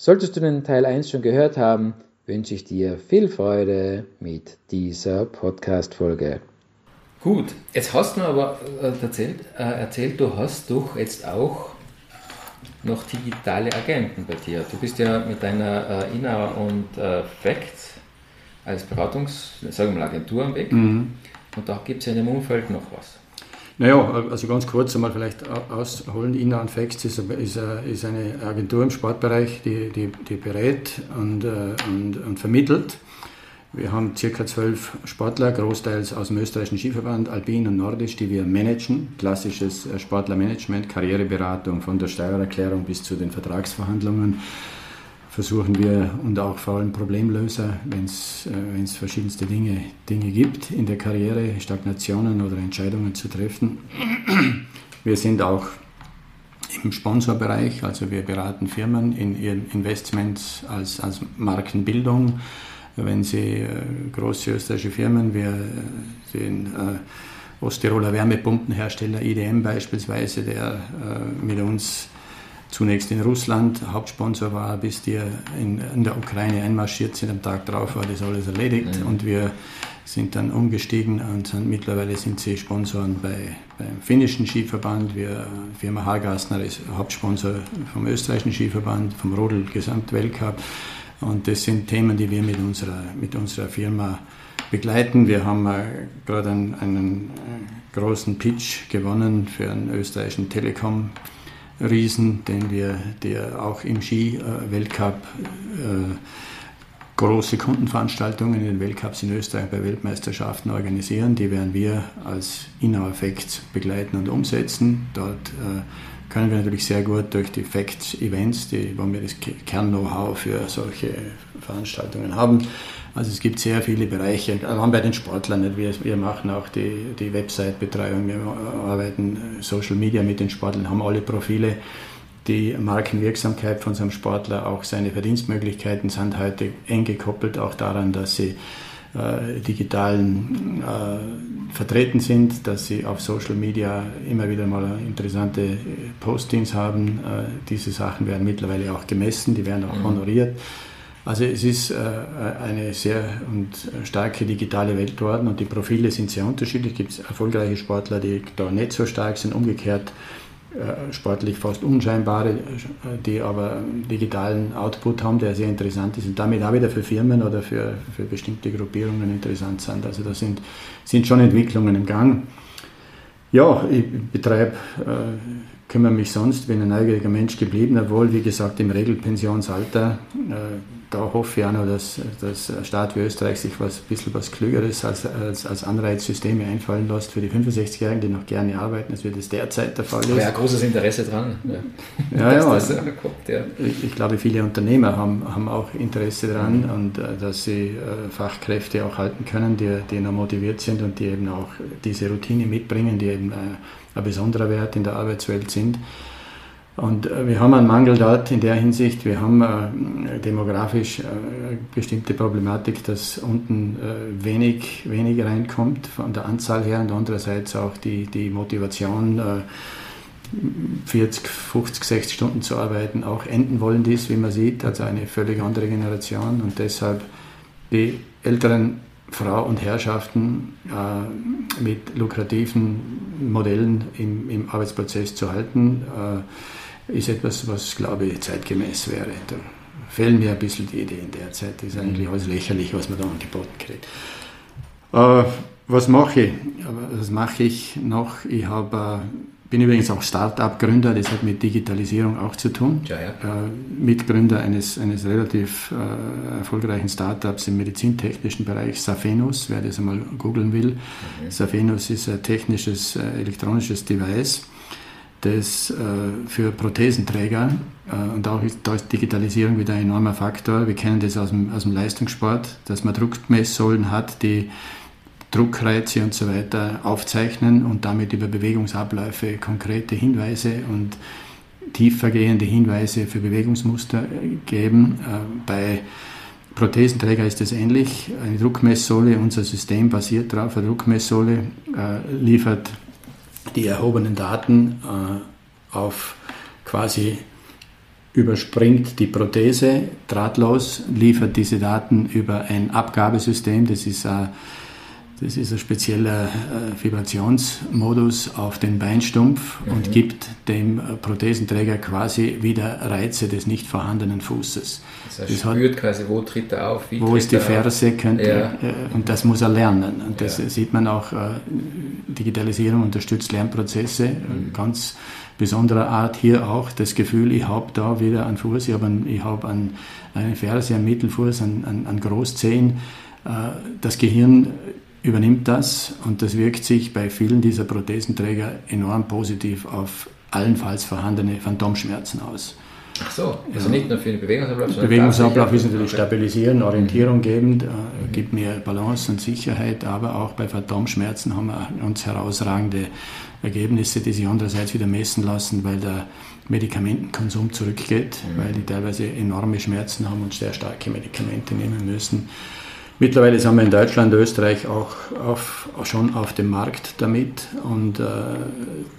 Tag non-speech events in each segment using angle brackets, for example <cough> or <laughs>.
Solltest du den Teil 1 schon gehört haben, wünsche ich dir viel Freude mit dieser Podcast-Folge. Gut, jetzt hast du mir aber äh, erzählt, äh, erzählt, du hast doch jetzt auch noch digitale Agenten bei dir. Du bist ja mit deiner äh, Inna und äh, Facts als Beratungs-, sagen wir mal, Agentur am Weg. Mhm. Und da gibt es ja in dem Umfeld noch was. Naja, also ganz kurz einmal vielleicht ausholen. Inna und Facts ist, eine Agentur im Sportbereich, die, die, die berät und, äh, und, und vermittelt. Wir haben circa zwölf Sportler, großteils aus dem österreichischen Skiverband, Alpin und Nordisch, die wir managen. Klassisches äh, Sportlermanagement, Karriereberatung von der Steuererklärung bis zu den Vertragsverhandlungen versuchen wir und auch vor allem Problemlöser, wenn es äh, verschiedenste Dinge, Dinge gibt in der Karriere, Stagnationen oder Entscheidungen zu treffen. Wir sind auch im Sponsorbereich, also wir beraten Firmen in ihren Investments als, als Markenbildung. Wenn Sie äh, große österreichische Firmen, wir äh, sehen äh, Osttiroler Wärmepumpenhersteller IDM beispielsweise, der äh, mit uns zunächst in Russland Hauptsponsor war, bis die in, in, der Ukraine einmarschiert sind. Am Tag drauf war das alles erledigt mhm. und wir sind dann umgestiegen und sind, mittlerweile sind sie Sponsoren bei, beim finnischen Skiverband. Wir, Firma Hagasner ist Hauptsponsor vom österreichischen Skiverband, vom Rodel Gesamtweltcup. Und das sind Themen, die wir mit unserer, mit unserer Firma begleiten. Wir haben äh, gerade einen, einen äh, großen Pitch gewonnen für einen österreichischen Telekom Riesen, den wir, der auch im Ski-Weltcup äh, große Kundenveranstaltungen in den Weltcups in Österreich bei Weltmeisterschaften organisieren. Die werden wir als Inhour Facts begleiten und umsetzen. Dort äh, können wir natürlich sehr gut durch die Facts-Events, wo wir das Kern-Know-how für solche Veranstaltungen haben, also es gibt sehr viele Bereiche, allein bei den Sportlern. Wir, wir machen auch die, die Website-Betreuung, wir arbeiten Social Media mit den Sportlern, haben alle Profile. Die Markenwirksamkeit von so einem Sportler, auch seine Verdienstmöglichkeiten sind heute eng gekoppelt, auch daran, dass sie äh, digitalen äh, vertreten sind, dass sie auf Social Media immer wieder mal interessante Postings haben. Äh, diese Sachen werden mittlerweile auch gemessen, die werden auch mhm. honoriert. Also es ist äh, eine sehr und starke digitale Welt geworden und die Profile sind sehr unterschiedlich. Es gibt erfolgreiche Sportler, die da nicht so stark sind, umgekehrt äh, sportlich fast unscheinbare, äh, die aber digitalen Output haben, der sehr interessant ist und damit auch wieder für Firmen oder für, für bestimmte Gruppierungen interessant sind. Also da sind, sind schon Entwicklungen im Gang. Ja, ich betreibe kümmere mich sonst, bin ein neugieriger Mensch geblieben, obwohl, wie gesagt, im Regelpensionsalter, äh, da hoffe ich auch noch, dass, dass der Staat wie Österreich sich was, ein bisschen was Klügeres als, als, als Anreizsysteme einfallen lässt für die 65-Jährigen, die noch gerne arbeiten, als wie das derzeit der Fall ist. Aber ja, großes Interesse dran. Ja, ja, ja, also, kommt, ja. Ich, ich, glaube, viele Unternehmer haben, haben auch Interesse daran mhm. und äh, dass sie äh, Fachkräfte auch halten können, die, die noch motiviert sind und die eben auch diese Routine mitbringen, die eben äh, ein besonderer Wert in der Arbeitswelt sind. Und äh, wir haben einen Mangel dort in der Hinsicht, wir haben äh, demografisch äh, bestimmte Problematik, dass unten äh, wenig, wenig reinkommt von der Anzahl her und andererseits auch die, die Motivation, 40, 50, 60 Stunden zu arbeiten, auch enden wollen dies, wie man sieht, also eine völlig andere Generation und deshalb die älteren Frau und Herrschaften äh, mit lukrativen Modellen im, im, Arbeitsprozess zu halten, äh, ist etwas, was, glaube ich, zeitgemäß wäre. Da fehlen mir ein bisschen die Ideen derzeit. Das ist eigentlich alles lächerlich, was man da angeboten kriegt. Äh, was mache ich? Was mache ich noch? Ich habe äh, bin übrigens auch Start-up-Gründer, das hat mit Digitalisierung auch zu tun. Ja, ja. Äh, Mitgründer eines, eines relativ äh, erfolgreichen Startups im medizintechnischen Bereich, Safenus, wer das einmal googeln will. Mhm. Safenus ist ein technisches, äh, elektronisches Device, das äh, für Prothesenträger äh, und auch ist, da ist Digitalisierung wieder ein enormer Faktor. Wir kennen das aus dem, aus dem Leistungssport, dass man Druckmesssäulen hat, die Druckreize und so weiter aufzeichnen und damit über Bewegungsabläufe konkrete Hinweise und tiefergehende Hinweise für Bewegungsmuster geben. Äh, bei Prothesenträger ist es ähnlich. Eine Druckmesssohle, unser System basiert darauf. Eine Druckmesssohle äh, liefert die erhobenen Daten äh, auf quasi überspringt die Prothese drahtlos, liefert diese Daten über ein Abgabesystem, das ist ein das ist ein spezieller äh, Vibrationsmodus auf den Beinstumpf mhm. und gibt dem Prothesenträger quasi wieder Reize des nicht vorhandenen Fußes. Das heißt, das spürt hat, quasi, wo tritt er auf, wo ist die Ferse, könnte, ja. äh, und das muss er lernen. Und das ja. sieht man auch, äh, Digitalisierung unterstützt Lernprozesse, mhm. ganz besonderer Art hier auch das Gefühl, ich habe da wieder einen Fuß, ich habe einen, hab einen, eine Ferse, einen Mittelfuß, einen, einen, einen Großzehen. Das Gehirn übernimmt das und das wirkt sich bei vielen dieser Prothesenträger enorm positiv auf allenfalls vorhandene Phantomschmerzen aus. Ach so, also ja. nicht nur für den Bewegungsablauf, sondern Bewegungsablauf ist natürlich stabilisieren, orientierung gebend, äh, mhm. gibt mehr Balance und Sicherheit, aber auch bei Phantomschmerzen haben wir ganz herausragende Ergebnisse, die sich andererseits wieder messen lassen, weil der Medikamentenkonsum zurückgeht, mhm. weil die teilweise enorme Schmerzen haben und sehr starke Medikamente nehmen müssen. Mittlerweile sind wir in Deutschland, Österreich auch auf, schon auf dem Markt damit und äh,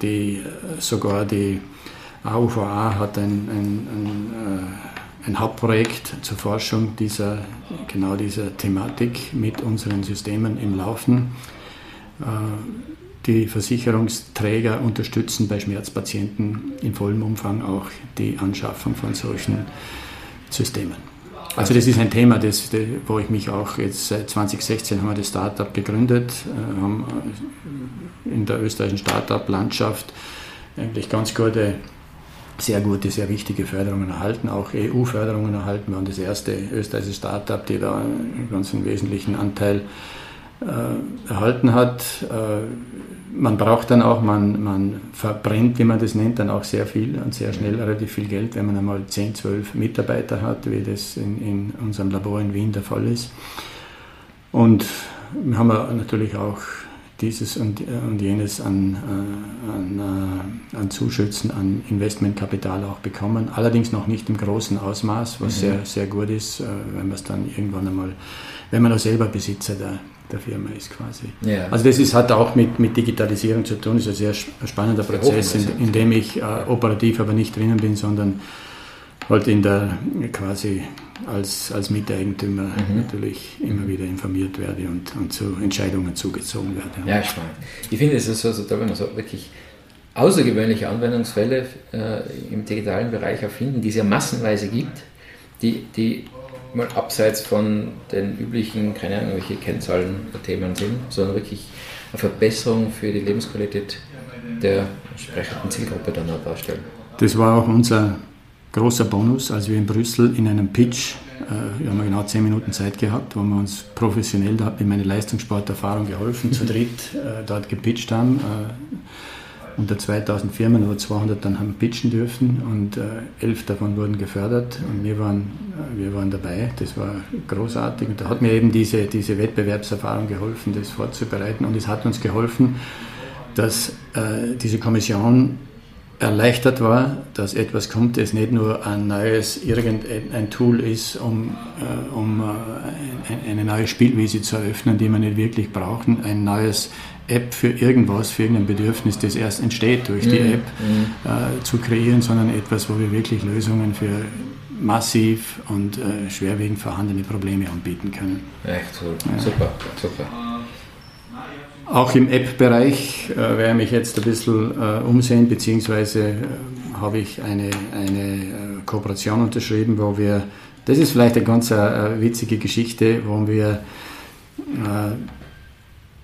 die, sogar die AUVA hat ein, ein, ein, äh, ein, Hauptprojekt zur Forschung dieser, genau dieser Thematik mit unseren Systemen im Laufen. Äh, die Versicherungsträger unterstützen bei Schmerzpatienten in vollem Umfang auch die Anschaffung von solchen Systemen. Also das ist ein Thema, das, wo ich mich auch jetzt seit 2016 haben wir das Startup gegründet, äh, haben äh, in der österreichischen Startup-Landschaft eigentlich ganz gute, sehr gute, sehr wichtige Förderungen erhalten, auch EU-Förderungen erhalten. Wir waren das erste österreichische Startup, die da einen ganz wesentlichen Anteil äh, erhalten hat. Äh, man braucht dann auch, man, man verbrennt, wie man das nennt, dann auch sehr viel und sehr schnell relativ viel Geld, wenn man einmal 10, 12 Mitarbeiter hat, wie das in, in unserem Labor in Wien der Fall ist. Und wir haben natürlich auch dieses und, und jenes an, äh, an, äh, an Zuschüssen, an Investmentkapital auch bekommen. Allerdings noch nicht im großen Ausmaß, was mhm. sehr, sehr gut ist, wenn man es dann irgendwann einmal, wenn man auch selber Besitzer der, der Firma ist quasi. Ja. Also das ist, hat auch mit, mit Digitalisierung zu tun, ist ein sehr spannender Prozess, in, in, dem ich äh, operativ aber nicht drinnen bin, sondern halt in der quasi als, als Miteigentümer mhm. natürlich immer wieder informiert werde und, und zu Entscheidungen zugezogen werde. Ja, spannend. Ich finde es ist so, so toll, wenn man so wirklich außergewöhnliche Anwendungsfälle äh, im digitalen Bereich erfinden, die es ja massenweise gibt, die, die mal abseits von den üblichen, keine Ahnung, welche Kennzahlen der Themen sind, sondern wirklich eine Verbesserung für die Lebensqualität der entsprechenden Zielgruppe dann auch darstellen. Das war auch unser großer Bonus, als wir in Brüssel in einem Pitch, äh, wir haben genau zehn Minuten Zeit gehabt, wo wir uns professionell, da hat mir meine Leistungssporterfahrung geholfen, zu dritt äh, dort gepitcht haben. Äh, unter 2000 Firmen oder 200 dann haben pitchen dürfen und äh, elf davon wurden gefördert und wir waren, äh, wir waren dabei. Das war großartig und da hat mir eben diese, diese Wettbewerbserfahrung geholfen, das vorzubereiten und es hat uns geholfen, dass äh, diese Kommission erleichtert war, dass etwas kommt, das nicht nur ein neues irgendein Tool ist, um, äh, um äh, eine neue Spielwiese zu eröffnen, die wir nicht wirklich brauchen, ein neues App für irgendwas, für irgendein Bedürfnis, das erst entsteht durch die mhm. App, mhm. äh, zu kreieren, sondern etwas, wo wir wirklich Lösungen für massiv und äh, schwerwiegend vorhandene Probleme anbieten können. Echt so. Ja. super, super. Auch im App-Bereich äh, werde ich mich jetzt ein bisschen äh, umsehen, beziehungsweise äh, habe ich eine, eine äh, Kooperation unterschrieben, wo wir, das ist vielleicht eine ganz äh, witzige Geschichte, wo wir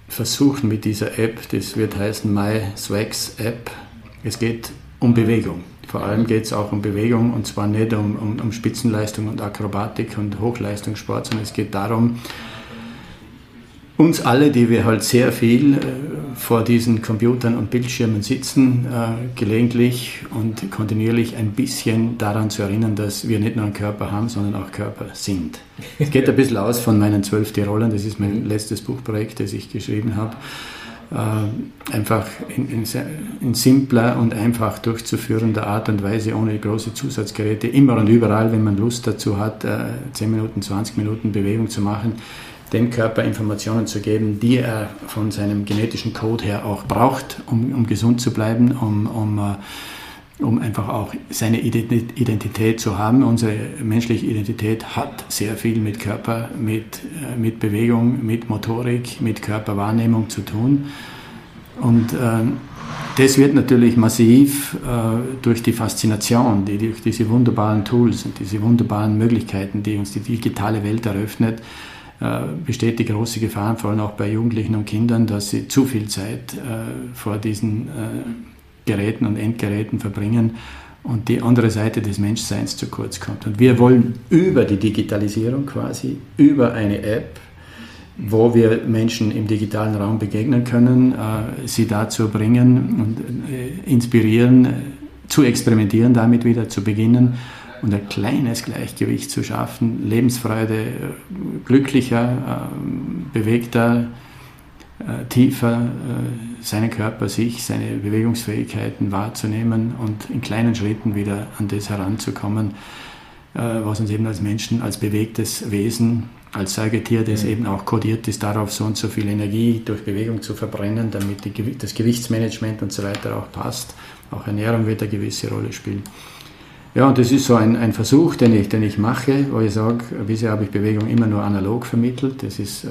versuchen mit dieser App, das wird heißen My Swags App, es geht um Bewegung. Vor allem geht es auch um Bewegung und zwar nicht um, um, um Spitzenleistung und Akrobatik und Hochleistungssport, sondern es geht darum, uns alle, die wir halt sehr viel äh, vor diesen Computern und Bildschirmen sitzen, äh, gelegentlich und kontinuierlich ein bisschen daran zu erinnern, dass wir nicht nur einen Körper haben, sondern auch Körper sind. Es geht ein bisschen aus von meinen zwölf Tirolern, das ist mein letztes Buchprojekt, das ich geschrieben habe. Äh, einfach in, in, in, simpler und einfach durchzuführender Art und Weise, ohne große Zusatzgeräte, immer und überall, wenn man Lust dazu hat, äh, 10 Minuten, 20 Minuten Bewegung zu machen dem Körper Informationen zu geben, die er von seinem genetischen Code her auch braucht, um, um gesund zu bleiben, um, um, äh, um einfach auch seine Identität zu haben. Unsere menschliche Identität hat sehr viel mit Körper, mit, äh, mit Bewegung, mit Motorik, mit Körperwahrnehmung zu tun. Und äh, das wird natürlich massiv äh, durch die Faszination, die durch diese wunderbaren Tools und diese wunderbaren Möglichkeiten, die uns die digitale Welt eröffnet, besteht die große Gefahr, vor allem auch bei Jugendlichen und Kindern, dass sie zu viel Zeit äh, vor diesen äh, Geräten und Endgeräten verbringen und die andere Seite des Menschseins zu kurz kommt. Und wir wollen über die Digitalisierung quasi, über eine App, wo wir Menschen im digitalen Raum begegnen können, sie dazu bringen und inspirieren, zu experimentieren, damit wieder zu beginnen und ein kleines Gleichgewicht zu schaffen, Lebensfreude, äh, glücklicher, ähm, bewegter, äh, tiefer äh, seinen Körper, sich, seine Bewegungsfähigkeiten wahrzunehmen und in kleinen Schritten wieder an das heranzukommen, was uns eben als Menschen, als bewegtes Wesen, als Säugetier, das mhm. eben auch kodiert ist, darauf so und so viel Energie durch Bewegung zu verbrennen, damit die, das Gewichtsmanagement und so weiter auch passt. Auch Ernährung wird eine gewisse Rolle spielen. Ja, und das ist so ein, ein Versuch, den ich, den ich mache, wo ich sage, bisher habe ich Bewegung immer nur analog vermittelt. Das ist äh,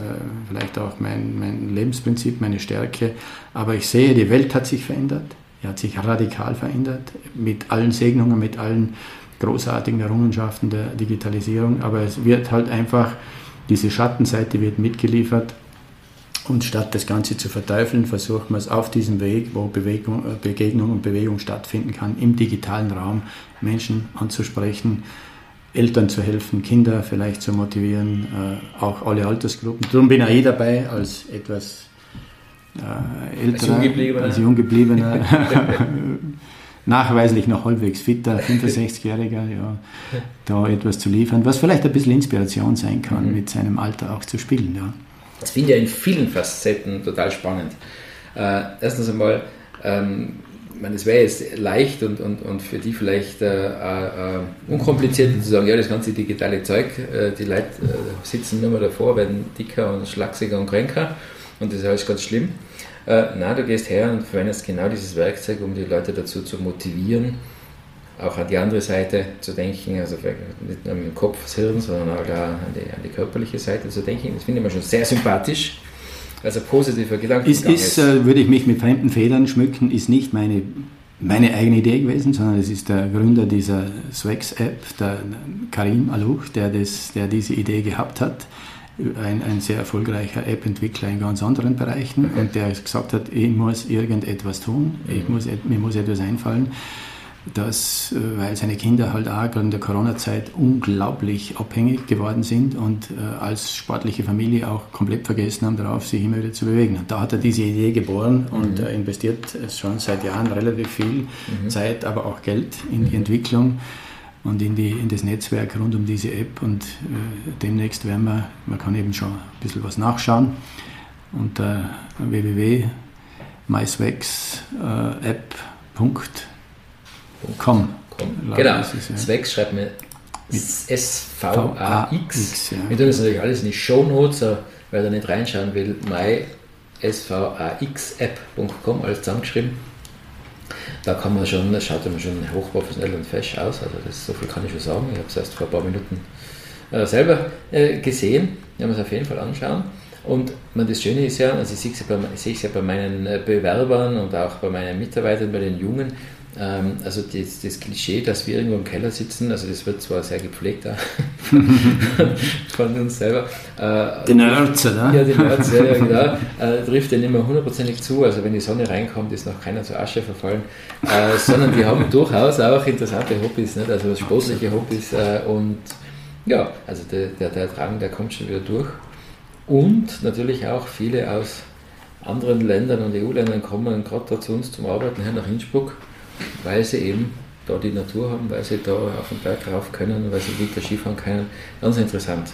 vielleicht auch mein, mein Lebensprinzip, meine Stärke. Aber ich sehe, die Welt hat sich verändert. Die hat sich radikal verändert, mit allen Segnungen, mit allen großartigen Errungenschaften der Digitalisierung. Aber es wird halt einfach, diese Schattenseite wird mitgeliefert und statt das Ganze zu verteufeln, versucht man es auf diesem Weg, wo Bewegung, äh, Begegnung und Bewegung stattfinden kann, im digitalen Raum Menschen anzusprechen, Eltern zu helfen, Kinder vielleicht zu motivieren, äh, auch alle Altersgruppen. Darum bin auch ich dabei als etwas äh, älterer, als Junggebliebener, Junggebliebener <laughs> nachweislich noch halbwegs fitter, <laughs> 65-Jähriger, ja, da etwas zu liefern, was vielleicht ein bisschen Inspiration sein kann, mhm. mit seinem Alter auch zu spielen. Ja. Das finde ich in vielen Facetten total spannend. Äh, erstens einmal, ähm, es wäre jetzt leicht und, und, und für die vielleicht äh, äh, unkompliziert zu sagen, ja, das ganze digitale Zeug, äh, die Leute äh, sitzen nur mal davor, werden dicker und schlachsiger und kränker und das ist alles ganz schlimm. Äh, na, du gehst her und verwendest genau dieses Werkzeug, um die Leute dazu zu motivieren, auch an die andere Seite zu denken, also nicht nur mit dem Kopf, das Hirn, sondern auch an die, an die körperliche Seite zu denken. Das finde ich mir schon sehr sympathisch. Also positiver Gedanke. Ist, ist, äh, würde ich mich mit fremden Federn schmücken, ist nicht meine, meine eigene Idee gewesen, sondern es ist der Gründer dieser Swax-App, der Karim Alouch, der, das, der diese Idee gehabt hat. Ein, ein sehr erfolgreicher App-Entwickler in ganz anderen Bereichen okay. und der gesagt hat, ich muss irgendetwas tun, ich muss, mir muss etwas einfallen dass, äh, weil seine Kinder halt auch in der Corona-Zeit unglaublich abhängig geworden sind und äh, als sportliche Familie auch komplett vergessen haben darauf, sich immer wieder zu bewegen. Und da hat er diese Idee geboren und mhm. investiert schon seit Jahren relativ viel mhm. Zeit, aber auch Geld in die mhm. Entwicklung und in, die, in das Netzwerk rund um diese App. Und äh, demnächst werden wir, man kann eben schon ein bisschen was nachschauen unter www.myswax.app.com Com. Com. Genau. Es, ja. Zweck schreibt man S-V-A-X. Ja. Wir tun das natürlich alles in die Show Notes, wer da nicht reinschauen will, mysvaxapp.com, alles zusammengeschrieben. Da kann man schon, das schaut immer schon hochprofessionell und fesch aus, also das, so viel kann ich schon sagen. Ich habe es erst vor ein paar Minuten äh, selber äh, gesehen. Wir haben es auf jeden Fall anschauen. Und man, das Schöne ist ja, also ich sehe es ja, bei, ja bei meinen äh, Bewerbern und auch bei meinen Mitarbeitern, bei den Jungen, also das, das, Klischee, dass wir irgendwo im Keller sitzen, also das wird zwar sehr gepflegt <laughs> von uns selber. Äh, die Nerds, oder? Ja, die Nerds, ja, genau. <laughs> Äh, trifft ja nicht mehr hundertprozentig zu. Also wenn die Sonne reinkommt, ist noch keiner zur Asche verfallen. Äh, sondern die haben durchaus auch interessante Hobbys, nicht? also sportliche Hobbys. Äh, und ja, also der, der, der Drang, der kommt schon wieder durch. Und natürlich auch viele aus anderen Ländern und EU-Ländern kommen gerade zu uns zum Arbeiten hier nach Innsbruck, weil sie eben da die Natur haben, weil sie da auf den Berg rauf können, weil sie wieder Skifahren können. Ganz interessant.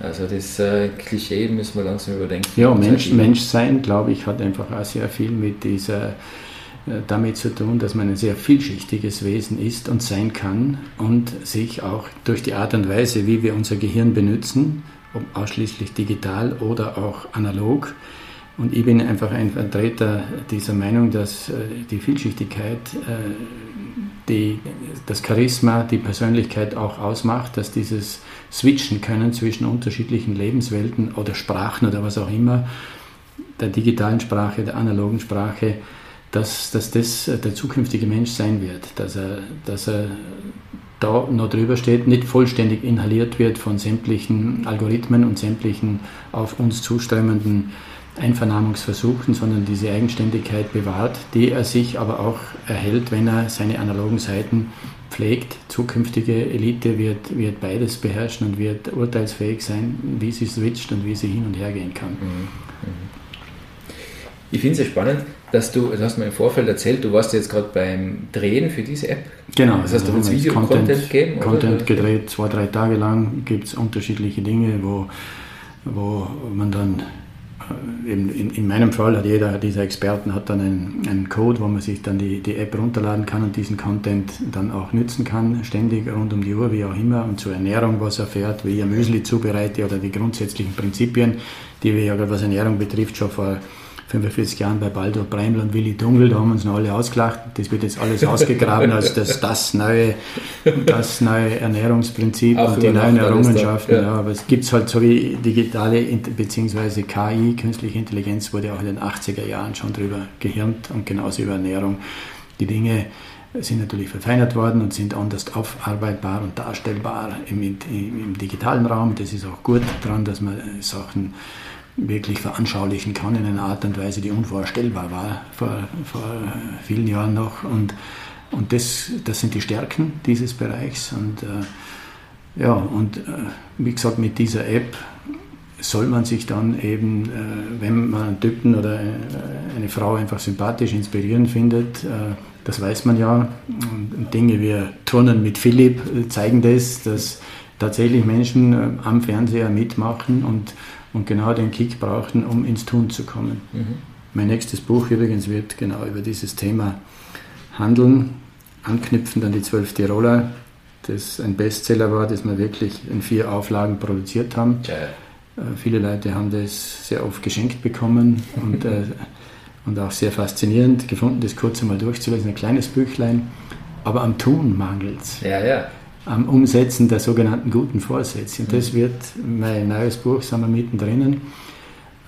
Also das äh, Klischee müssen wir langsam überdenken. Ja, Mensch, Menschsein, glaube ich, hat einfach auch sehr viel mit dieser äh, damit zu tun, dass man ein sehr vielschichtiges Wesen ist und sein kann und sich auch durch die Art und Weise, wie wir unser Gehirn benutzen, ob ausschließlich digital oder auch analog, und ich bin einfach ein Vertreter dieser Meinung, dass äh, die Vielschichtigkeit äh, die, das Charisma, die Persönlichkeit auch ausmacht, dass dieses Switchen können zwischen unterschiedlichen Lebenswelten oder Sprachen oder was auch immer, der digitalen Sprache, der analogen Sprache, dass, dass das der zukünftige Mensch sein wird, dass er, dass er da noch drüber steht, nicht vollständig inhaliert wird von sämtlichen Algorithmen und sämtlichen auf uns zuströmenden Einvernahmungsversuchen, sondern diese Eigenständigkeit bewahrt, die er sich aber auch erhält, wenn er seine analogen Seiten pflegt. Zukünftige Elite wird, wird beides beherrschen und wird urteilsfähig sein, wie sie switcht und wie sie hin und her gehen kann. Mhm. Ich finde es sehr spannend, dass du, du hast mir im Vorfeld erzählt, du warst jetzt gerade beim Drehen für diese App. Genau. Das heißt, du willst Video-Content geben? Content oder? gedreht, zwei, drei Tage lang gibt es unterschiedliche Dinge, wo, wo man dann in, in, in, meinem Fall hat jeder dieser Experten hat dann einen, einen, Code, wo man sich dann die, die App runterladen kann und diesen Content dann auch nützen kann, ständig rund um die Uhr, wie auch immer, und zur Ernährung was erfährt, wie ich Müsli zubereite oder die grundsätzlichen Prinzipien, die wir ja, was Ernährung betrifft, schon vor 45 Jahren bei Baldur Breiml und Willi Dungel, da haben wir uns noch alle ausgelacht. Das wird jetzt alles ausgegraben als das, das, neue, das neue Ernährungsprinzip Auch und die neuen Errungenschaften. Ja. ja. aber es gibt halt so wie digitale bzw. KI, künstliche Intelligenz, wurde auch in den 80er Jahren schon drüber gehirnt und genauso über Ernährung. Die Dinge sind natürlich verfeinert worden und sind anders aufarbeitbar und darstellbar im, im, im digitalen Raum. Das ist auch gut daran, dass man Sachen wirklich veranschaulichen kann in einer Art und Weise, die unvorstellbar war vor, vor vielen Jahren noch. Und, und das, das sind die Stärken dieses Bereichs. Und äh, ja, und äh, wie gesagt, mit dieser App soll man sich dann eben, äh, wenn man einen Typen oder äh, eine Frau einfach sympathisch, inspirierend findet, äh, das weiß man ja. Und Dinge wie Turnen mit Philipp äh, zeigen das, dass tatsächlich Menschen am Fernseher mitmachen und und genau den Kick brauchten, um ins Tun zu kommen. Mhm. Mein nächstes Buch übrigens wird genau über dieses Thema handeln, anknüpfend an die Zwölf Tiroler, das ein Bestseller war, das wir wirklich in vier Auflagen produziert haben. Ja. Äh, viele Leute haben das sehr oft geschenkt bekommen und, äh, <laughs> und auch sehr faszinierend gefunden, das kurz einmal durchzulesen. Ein kleines Büchlein, aber am Tun mangelt es. Ja, ja am Umsetzen der sogenannten guten Vorsätze. Und das mhm. wird mein neues Buch, sind wir mittendrin,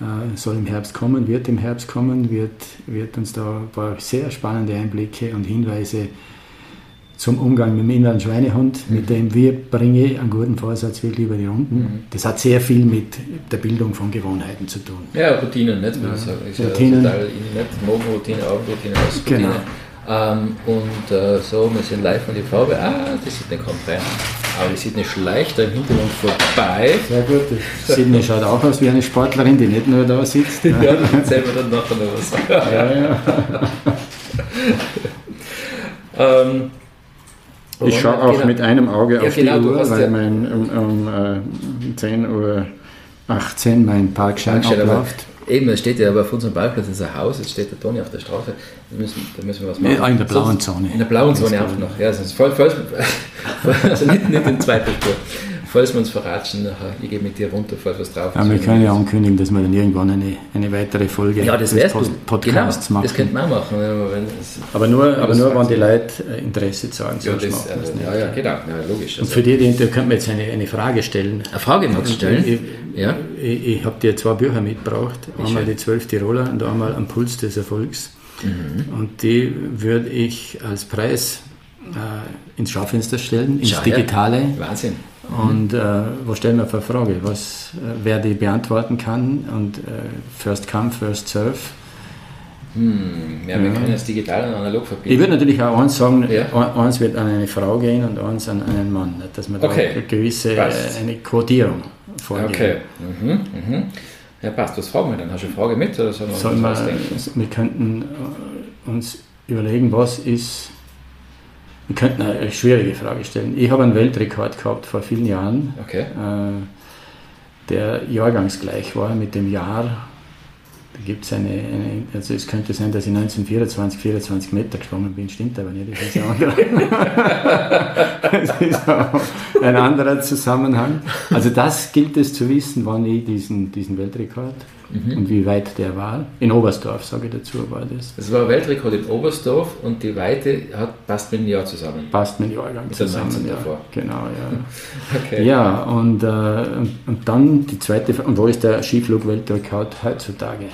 äh, soll im Herbst kommen, wird im Herbst kommen, wird, wird uns da ein paar sehr spannende Einblicke und Hinweise zum Umgang mit dem inneren Schweinehund, mhm. mit dem wir bringe einen guten Vorsatz wirklich über die Runden. Mhm. Das hat sehr viel mit der Bildung von Gewohnheiten zu tun. Ja, Routinen, nicht? Ja, ja Routinen. Total, nicht Morgenroutine, Abendroutine, Ausroutine. Genau. Ähm, und äh, so, wir sind live von die Farbe. Ah, die Sidney kommt rein. Aber die Sidney schleicht da im Hintergrund vorbei. Sehr gut. Die Sidney schaut auch aus wie eine Sportlerin, die nicht nur da sitzt. <laughs> ja, die erzählen wir dann nachher noch was. ja, ja. <laughs> ähm, ich schaue auch genau. mit einem Auge ja, auf genau, die Uhr, weil ja mein, um, um äh, 10.18 Uhr mein Parkschein abläuft. Eben, es steht ja aber auf unserem Parkplatz ist ein Haus, jetzt steht der Toni auf der Straße, da müssen, da müssen wir was machen. Ja, in der blauen Zone. In der blauen Zone auch noch, ja, also, voll, <laughs> voll, also nicht, nicht in zweiter Spur falls wir uns verratschen, nachher, ich gehe mit dir runter, falls was drauf ist. Ja, wir können ja ankündigen, dass wir dann irgendwann eine, eine weitere Folge ja, das des Post Podcasts genau, machen. Das könnte man auch machen. aber nur, aber nur wenn die Leute äh, Interesse zeigen, ja, das, also, ja, ja, genau, ja, logisch. Also. Und für die, die, da könnte man jetzt eine, eine Frage stellen. Eine Frage noch stellen? Ich, ja. ich, ich habe dir zwei Bücher mitgebracht, einmal die Zwölf Tiroler und einmal Am Puls des Erfolgs. Mhm. Und die würde ich als Preis äh, ins Schaufenster stellen, ins Schau, Digitale. Ja. Wahnsinn. Und äh, wo stellen wir für Frage, was, äh, wer die beantworten kann und äh, first come, first serve. Hm, ja, wir ja. können das digital und analog verbinden. Ich würde natürlich auch eins sagen, ja. eins wird an eine Frau gehen und eins an einen Mann, dass man okay. da eine gewisse Passt. eine Quotierung vorgehen. Okay. Mhm, mhm. Ja, passt. Was fragen wir dann? Hast du eine Frage mit? Oder sollen wir, Sollen wir, wir könnten äh, uns überlegen, was ist. Wir könnten eine schwierige Frage stellen. Ich habe einen Weltrekord gehabt vor vielen Jahren, Okay. äh, der jahrgangsgleich war mit dem Jahr. Da gibt es eine, eine, also es könnte sein, dass ich 1924 24 Meter geschwommen bin, stimmt aber nicht, das ist ein anderer, das ist auch ein anderer Zusammenhang. Also das gilt es zu wissen, wann ich diesen, diesen Weltrekord und wie weit der war. In Oberstdorf, sage ich dazu, war das. Das war Weltrekord in Oberstdorf und die Weite hat, passt mit dem Jahr zusammen. Passt mit dem Jahrgang Mit zusammen. 19 Ja. davor. Genau, ja. <laughs> Okay. Ja, und, äh, und, und dann die zweite Frage, und wo ist der Skiflug-Weltrekord heutzutage?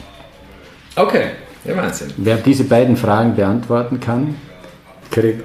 Okay. Ja, Wahnsinn. Wer diese beiden Fragen beantworten kann, kriegt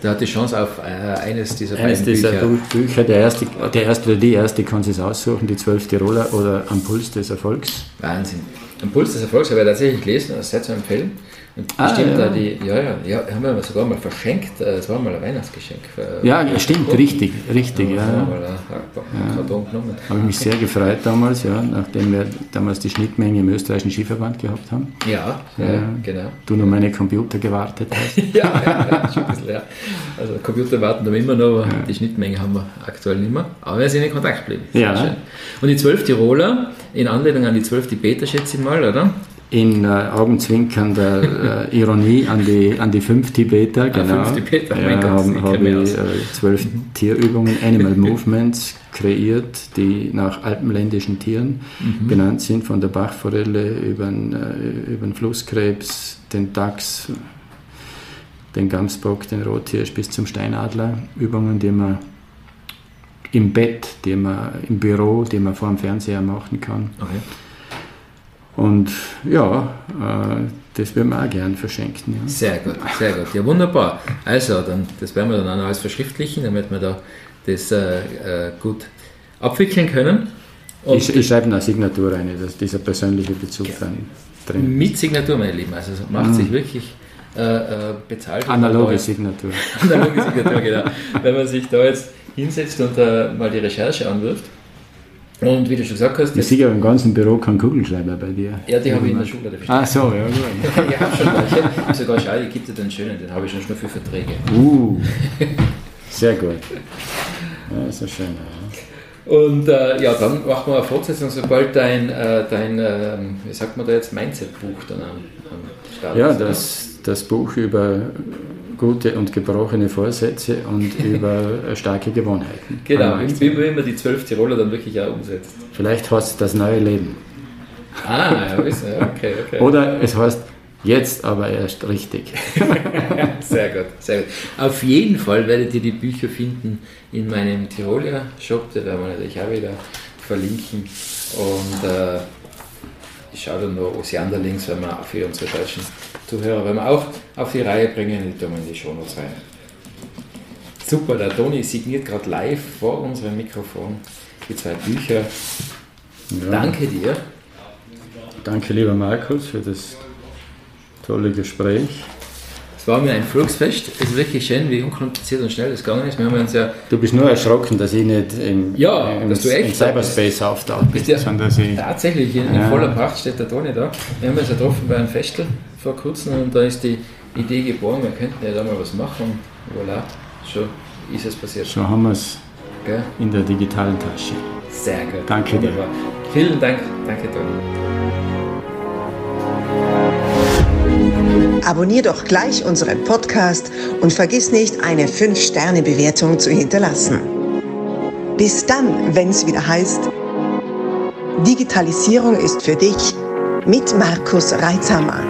Da hat die Chance auf äh, eines dieser eines beiden dieser Bücher. Bücher. Der erste, der erste oder die erste kann sich aussuchen, die zwölf Tiroler oder Am Puls des Erfolgs. Wahnsinn. Am Puls des Erfolgs habe ich tatsächlich gelesen, das ist sehr zu empfehlen. Und Ah, bestimmt ja. da die, ja, ja, ja, haben wir sogar mal verschenkt, äh, das war mal ein Weihnachtsgeschenk. Für, Ja, stimmt, richtig, richtig. Ja, Ja, wir mal einen Karton genommen. Habe ich mich sehr gefreut damals, ja, nachdem wir damals die Schnittmenge im österreichischen Skiverband gehabt haben. Ja, ja, Ja. genau. Du nur meine Computer gewartet hast. <laughs> ja, ja, schon ein bisschen, ja. Also Computer warten da immer noch, aber die Schnittmenge haben wir aktuell nicht mehr. Aber wir sind in Kontakt geblieben. Ja. Und die zwölf Tiroler, in Anlehnung an die zwölf Tibeter, schätze ich mal, oder? In äh, Augenzwinkernder äh, Ironie an die, an die fünf Tibeter, genau. fünf Tibeter, mein ja, haben, habe ich äh, zwölf Tierübungen, Animal <laughs> Movements kreiert, die nach alpenländischen Tieren Mhm. benannt sind, von der Bachforelle über den, äh, über den Flusskrebs, den Dachs, den Gamsbock, den Rothirsch bis zum Steinadler. Übungen, die man im Bett, die man im Büro, die man vor dem Fernseher machen kann. Okay. Und ja, äh, das würden wir auch gern verschenken. Ja. Sehr gut, sehr gut. Ja, wunderbar. Also, dann, das werden wir dann auch noch alles verschriftlichen, damit wir da das äh, äh, gut abwickeln können. Und Ich, ich schreibe eine Signatur rein, dass dieser persönliche Bezug dann drin mit Signatur, meine Lieben. Also es macht sich wirklich äh, äh, bezahlt. Mhm. Analoge Signatur. <laughs> Analoge Signatur, genau. Wenn man sich da jetzt hinsetzt und äh, mal die Recherche anwirft. Und wie du schon gesagt hast, Ich sehe aber im ganzen Büro keinen Kugelschreiber bei dir. ja, die habe ich in der Schule bestellt. Ah, so, ja, gut. <laughs> Ich habe schon welche. Sogar schau, ich gebe dir den schönen, den habe ich schon nur für Verträge. Uh, <laughs> sehr gut. Ja, ist ja schön. Ja. Und äh, ja, dann machen wir eine Fortsetzung, sobald dein, äh, dein ähm, wie sagt man da jetzt, Mindset-Buch dann am, am Start Ja, ist. das, das Buch über gute und gebrochene Vorsätze und <laughs> über starke Gewohnheiten. Genau, wie, man die zwölf Tiroler dann wirklich auch umsetzt. Vielleicht heißt es das neue Leben. Ah, ja, okay, okay. Oder es heißt jetzt aber erst richtig. <laughs> Sehr gut, sehr gut. Auf jeden Fall werdet ihr die Bücher finden in meinem Tiroler Shop, den werden wir natürlich auch wieder verlinken. Und äh, ich schaue dann noch Oceander-Links, wenn wir für unsere deutschen Zuhörer, wenn wir auch auf die Reihe bringen, die tun wir in die Shownotes rein. Super, der Toni signiert gerade live vor unserem Mikrofon die zwei Bücher. Ja. Danke dir. Danke, lieber Markus, für das tolle Gespräch. Es war mir ein Volksfest. Es ist wirklich schön, wie unkompliziert und schnell das gegangen ist. Wir haben uns ja Du bist nur erschrocken, dass ich nicht im, Ja, im, dass du echt im Cyberspace auftaucht bin, Ja, sondern dass ich tatsächlich in, in voller Pracht steht der Toni da. Wir haben uns ja getroffen bei einem Festel vor kurzem und da ist die Idee geboren, wir könnten ja da mal was machen. Voilà, schon ist es passiert. so haben wir es Gell? in der digitalen Tasche. Sehr gut. Danke dir. Wunderbar. Vielen Dank. Danke, Toni. Abonnier doch gleich unseren Podcast und vergiss nicht, eine 5-Sterne-Bewertung zu hinterlassen. Bis dann, wenn es wieder heißt, Digitalisierung ist für dich mit Markus Reitzhammer.